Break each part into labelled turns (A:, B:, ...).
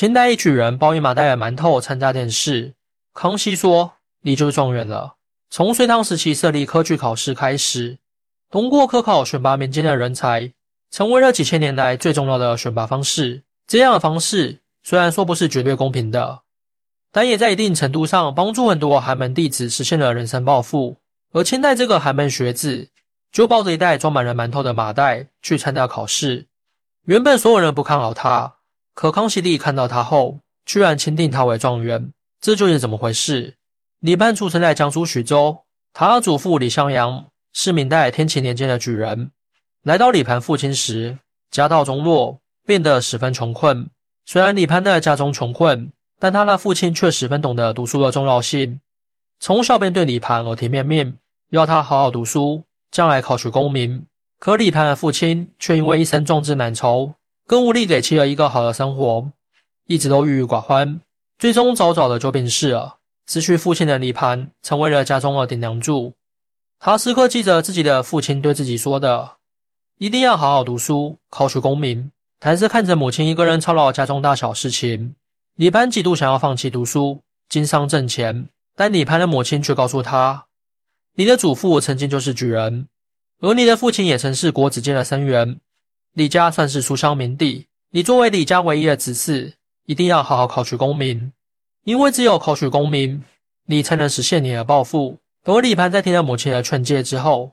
A: 清代一举人包一麻袋的馒头参加殿试，康熙说：“你就是状元了。”从隋唐时期设立科举考试开始，通过科考选拔民间的人才，成为了几千年来最重要的选拔方式。这样的方式虽然说不是绝对公平的，但也在一定程度上帮助很多寒门弟子实现了人生抱负。而清代这个寒门学子，就抱着一袋装满了馒头的麻袋去参加考试。原本所有人不看好他，可康熙帝看到他后，居然钦定他为状元，这究竟怎么回事？李攀出生在江苏徐州，他的祖父李向阳是明代天启年间的举人。来到李攀父亲时，家道中落，变得十分穷困。虽然李攀的家中穷困，但他的父亲却十分懂得读书的重要性，从小便对李攀耳提面命，要他好好读书，将来考取功名。可李攀的父亲却因为一生壮志难酬，更无力给妻儿一个好的生活，一直都郁郁寡欢，最终早早的就病逝了。失去父亲的李盘成为了家中的顶梁柱，他时刻记着自己的父亲对自己说的：“一定要好好读书，考取功名。”但是看着母亲一个人操劳家中大小事情，李盘几度想要放弃读书，经商挣钱。但李盘的母亲却告诉他：“你的祖父曾经就是举人，而你的父亲也曾是国子监的生员，李家算是书香门第。你作为李家唯一的子嗣，一定要好好考取功名。”因为只有考取功名，你才能实现你的抱负。而李攀在听了母亲的劝诫之后，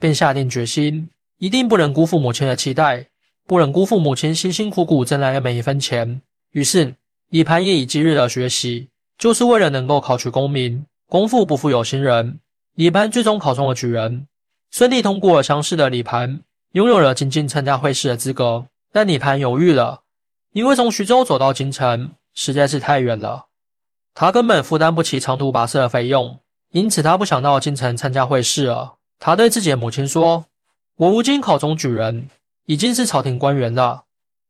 A: 便下定决心，一定不能辜负母亲的期待，不能辜负母亲辛辛苦苦挣来的每一分钱。于是，李攀夜以继日的学习，就是为了能够考取功名。功夫不负有心人，李攀最终考中了举人，顺利通过了乡试的李攀，拥有了进京参加会试的资格。但李盘犹豫了，因为从徐州走到京城实在是太远了。他根本负担不起长途跋涉的费用，因此他不想到京城参加会试了。他对自己的母亲说：“我如今考中举人，已经是朝廷官员了，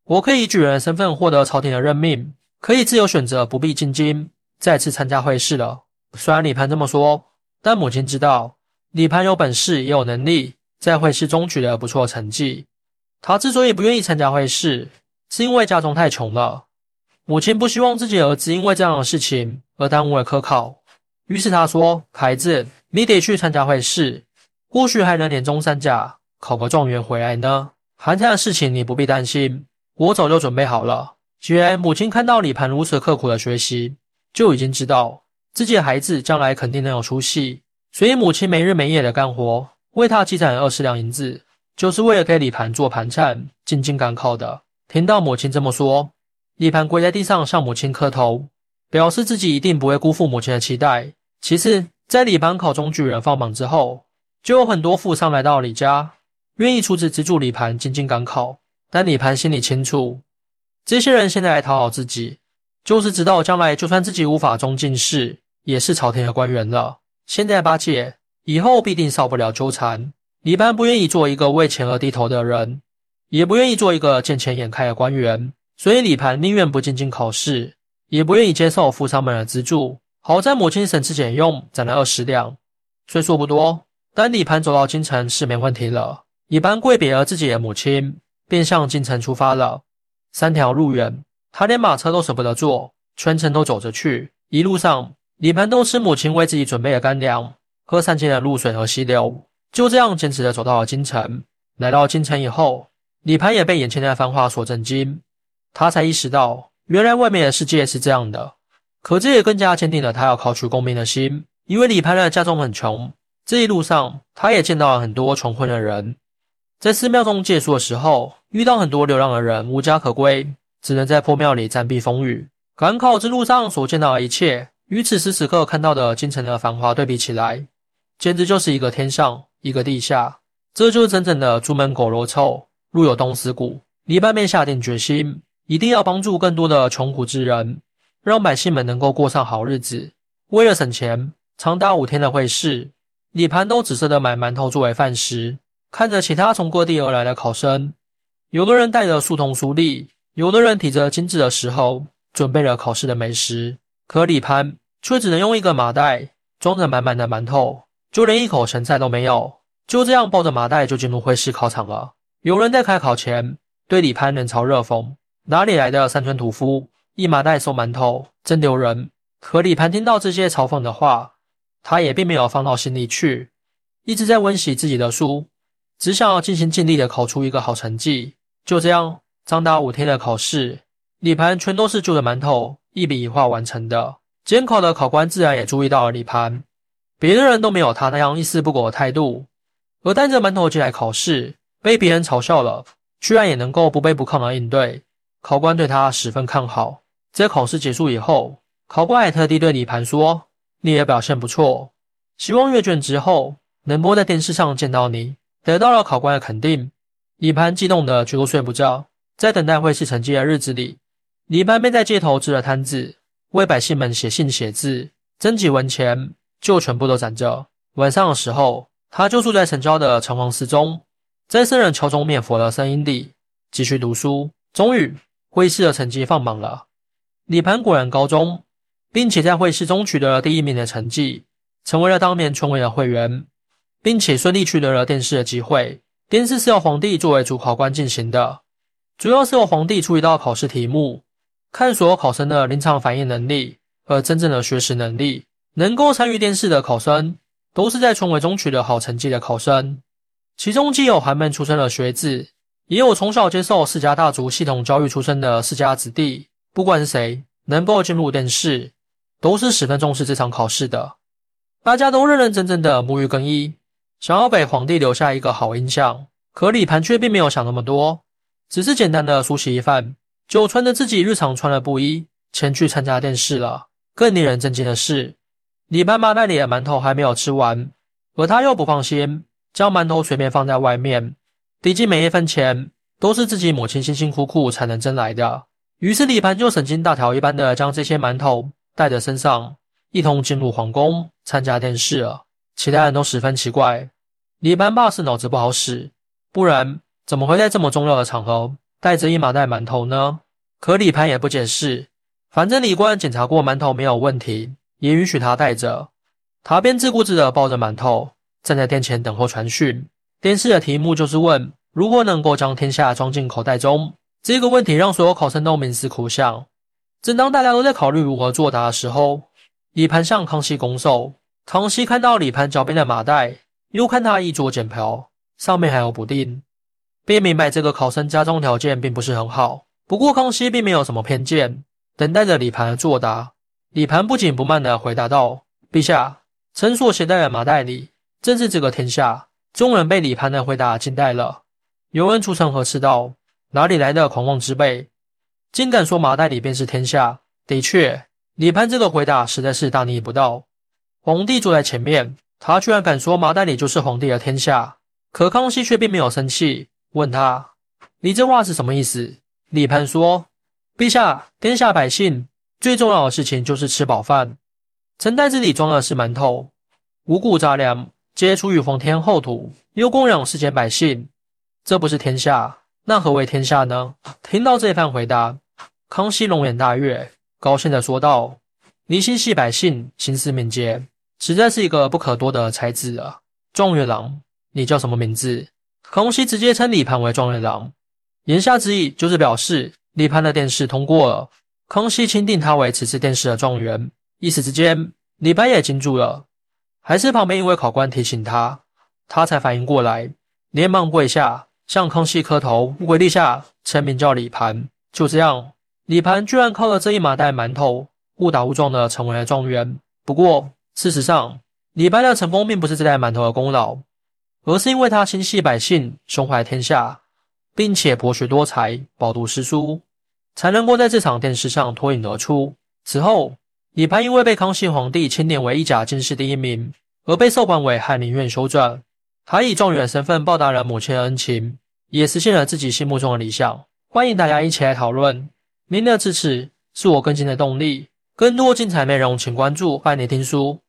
A: 我可以以举人的身份获得朝廷的任命，可以自由选择，不必进京再次参加会试了。”虽然李攀这么说，但母亲知道李攀有本事，也有能力，在会试中取得不错成绩。他之所以不愿意参加会试，是因为家中太穷了。母亲不希望自己儿子因为这样的事情而耽误了科考，于是他说：“孩子，你得去参加会试，或许还能年终三甲，考个状元回来呢。寒假的事情你不必担心，我早就准备好了。”既然母亲看到李盘如此刻苦的学习，就已经知道自己的孩子将来肯定能有出息，所以母亲没日没夜的干活，为他积攒二十两银子，就是为了给李盘做盘缠，进京赶考的。听到母亲这么说。李盘跪在地上向母亲磕头，表示自己一定不会辜负母亲的期待。其次，在李盘考中举人放榜之后，就有很多富商来到李家，愿意出资资助李盘进京赶考。但李盘心里清楚，这些人现在来讨好自己，就是知道将来就算自己无法中进士，也是朝廷的官员了。现在八戒，以后必定少不了纠缠。李盘不愿意做一个为钱而低头的人，也不愿意做一个见钱眼开的官员。所以李盘宁愿不进京考试，也不愿意接受富商们的资助。好在母亲省吃俭用攒了二十两，虽说不多，但李盘走到京城是没问题了。一般跪别了自己的母亲，便向京城出发了。三条路远，他连马车都舍不得坐，全程都走着去。一路上，李盘都吃母亲为自己准备的干粮，喝山间的露水和溪流，就这样坚持的走到了京城。来到京城以后，李盘也被眼前的繁华所震惊。他才意识到，原来外面的世界是这样的。可这也更加坚定了他要考取功名的心。因为李攀的家中很穷，这一路上他也见到了很多穷困的人。在寺庙中借宿的时候，遇到很多流浪的人，无家可归，只能在破庙里暂避风雨。赶考之路上所见到的一切，与此时此刻看到的京城的繁华对比起来，简直就是一个天上一个地下。这就是真正的“朱门狗肉臭，路有冻死骨”。李攀便下定决心。一定要帮助更多的穷苦之人，让百姓们能够过上好日子。为了省钱，长达五天的会试，李盘都只舍得买馒头作为饭食。看着其他从各地而来的考生，有的人带着书童书吏，有的人提着精致的石猴，准备了考试的美食。可李盘却只能用一个麻袋装着满满的馒头，就连一口咸菜都没有。就这样抱着麻袋就进入会试考场了。有人在开考前对李盘冷嘲热讽。哪里来的山村屠夫？一麻袋送馒头，真丢人。可李盘听到这些嘲讽的话，他也并没有放到心里去，一直在温习自己的书，只想要尽心尽力的考出一个好成绩。就这样，长达五天的考试，李盘全都是就着馒头一笔一画完成的。监考的考官自然也注意到了李盘，别的人都没有他那样一丝不苟的态度，而带着馒头进来考试，被别人嘲笑了，居然也能够不卑不亢的应对。考官对他十分看好。在考试结束以后，考官还特地对李盘说：“你也表现不错，希望阅卷之后能播在电视上见到你。”得到了考官的肯定，李盘激动的几乎睡不着。在等待会试成绩的日子里，李盘便在街头支了摊子，为百姓们写信写字，征集文钱就全部都攒着。晚上的时候，他就住在城郊的城隍寺中，在僧人敲钟念佛的声音里继续读书。终于，会试的成绩放榜了。李盘果然高中，并且在会试中取得了第一名的成绩，成为了当年村委的会员，并且顺利取得了殿试的机会。殿试是由皇帝作为主考官进行的，主要是由皇帝出一道考试题目，看所有考生的临场反应能力和真正的学识能力。能够参与殿试的考生，都是在村委中取得好成绩的考生，其中既有寒门出身的学子，也有从小接受世家大族系统教育出身的世家子弟。不管谁能够进入殿试，都是十分重视这场考试的。大家都认认真真的沐浴更衣，想要给皇帝留下一个好印象。可李盘却并没有想那么多，只是简单的梳洗一番，就穿着自己日常穿的布衣前去参加殿试了。更令人震惊的是，李盘麻袋里的馒头还没有吃完，而他又不放心将馒头随便放在外面，毕竟每一分钱都是自己母亲辛辛苦苦才能挣来的。于是李盘就神经大条一般的将这些馒头带着身上，一同进入皇宫参加殿试了。其他人都十分奇怪，李盘怕是脑子不好使，不然怎么会在这么重要的场合带着一麻袋馒头呢？可李盘也不解释，反正李官检查过馒头没有问题，也允许他带着。他便自顾自的抱着馒头站在殿前等候传讯。殿试的题目就是问如何能够将天下装进口袋中。这个问题让所有考生都冥思苦想。正当大家都在考虑如何作答的时候，李盘向康熙拱手。康熙看到李盘脚边的麻袋，又看他衣着简朴，上面还有补丁，便明白这个考生家中条件并不是很好。不过康熙并没有什么偏见，等待着李盘的作答。李盘不紧不慢地回答道：“陛下，臣所携带的麻袋里，正是这个天下。”众人被李盘的回答惊呆了。有人出声呵斥道。哪里来的狂妄之辈，竟敢说麻袋里便是天下？的确，李盘这个回答实在是大逆不道。皇帝坐在前面，他居然敢说麻袋里就是皇帝的天下。可康熙却并没有生气，问他：“你这话是什么意思？”李盘说：“陛下，天下百姓最重要的事情就是吃饱饭。陈袋子里装的是馒头，五谷杂粮皆出于皇天厚土，又供养世间百姓，这不是天下？”那何为天下呢？听到这番回答，康熙龙颜大悦，高兴地说道：“你心系百姓，心思敏捷，实在是一个不可多得的才子啊！”状元郎，你叫什么名字？康熙直接称李盘为状元郎，言下之意就是表示李盘的殿试通过了，康熙钦定他为此次殿试的状元。一时之间，李白也惊住了，还是旁边一位考官提醒他，他才反应过来，连忙跪下。向康熙磕头，跪地下，称名叫李盘。就这样，李盘居然靠了这一麻袋馒头，误打误撞的成为了状元。不过，事实上，李白的成功并不是这袋馒头的功劳，而是因为他心系百姓，胸怀天下，并且博学多才，饱读诗书，才能够在这场殿试上脱颖而出。此后，李盘因为被康熙皇帝钦点为一甲进士第一名，而被授官为翰林院修撰。他以状元身份报答了母亲的恩情，也实现了自己心目中的理想。欢迎大家一起来讨论，您的支持是我更新的动力。更多精彩内容，请关注拜你听书。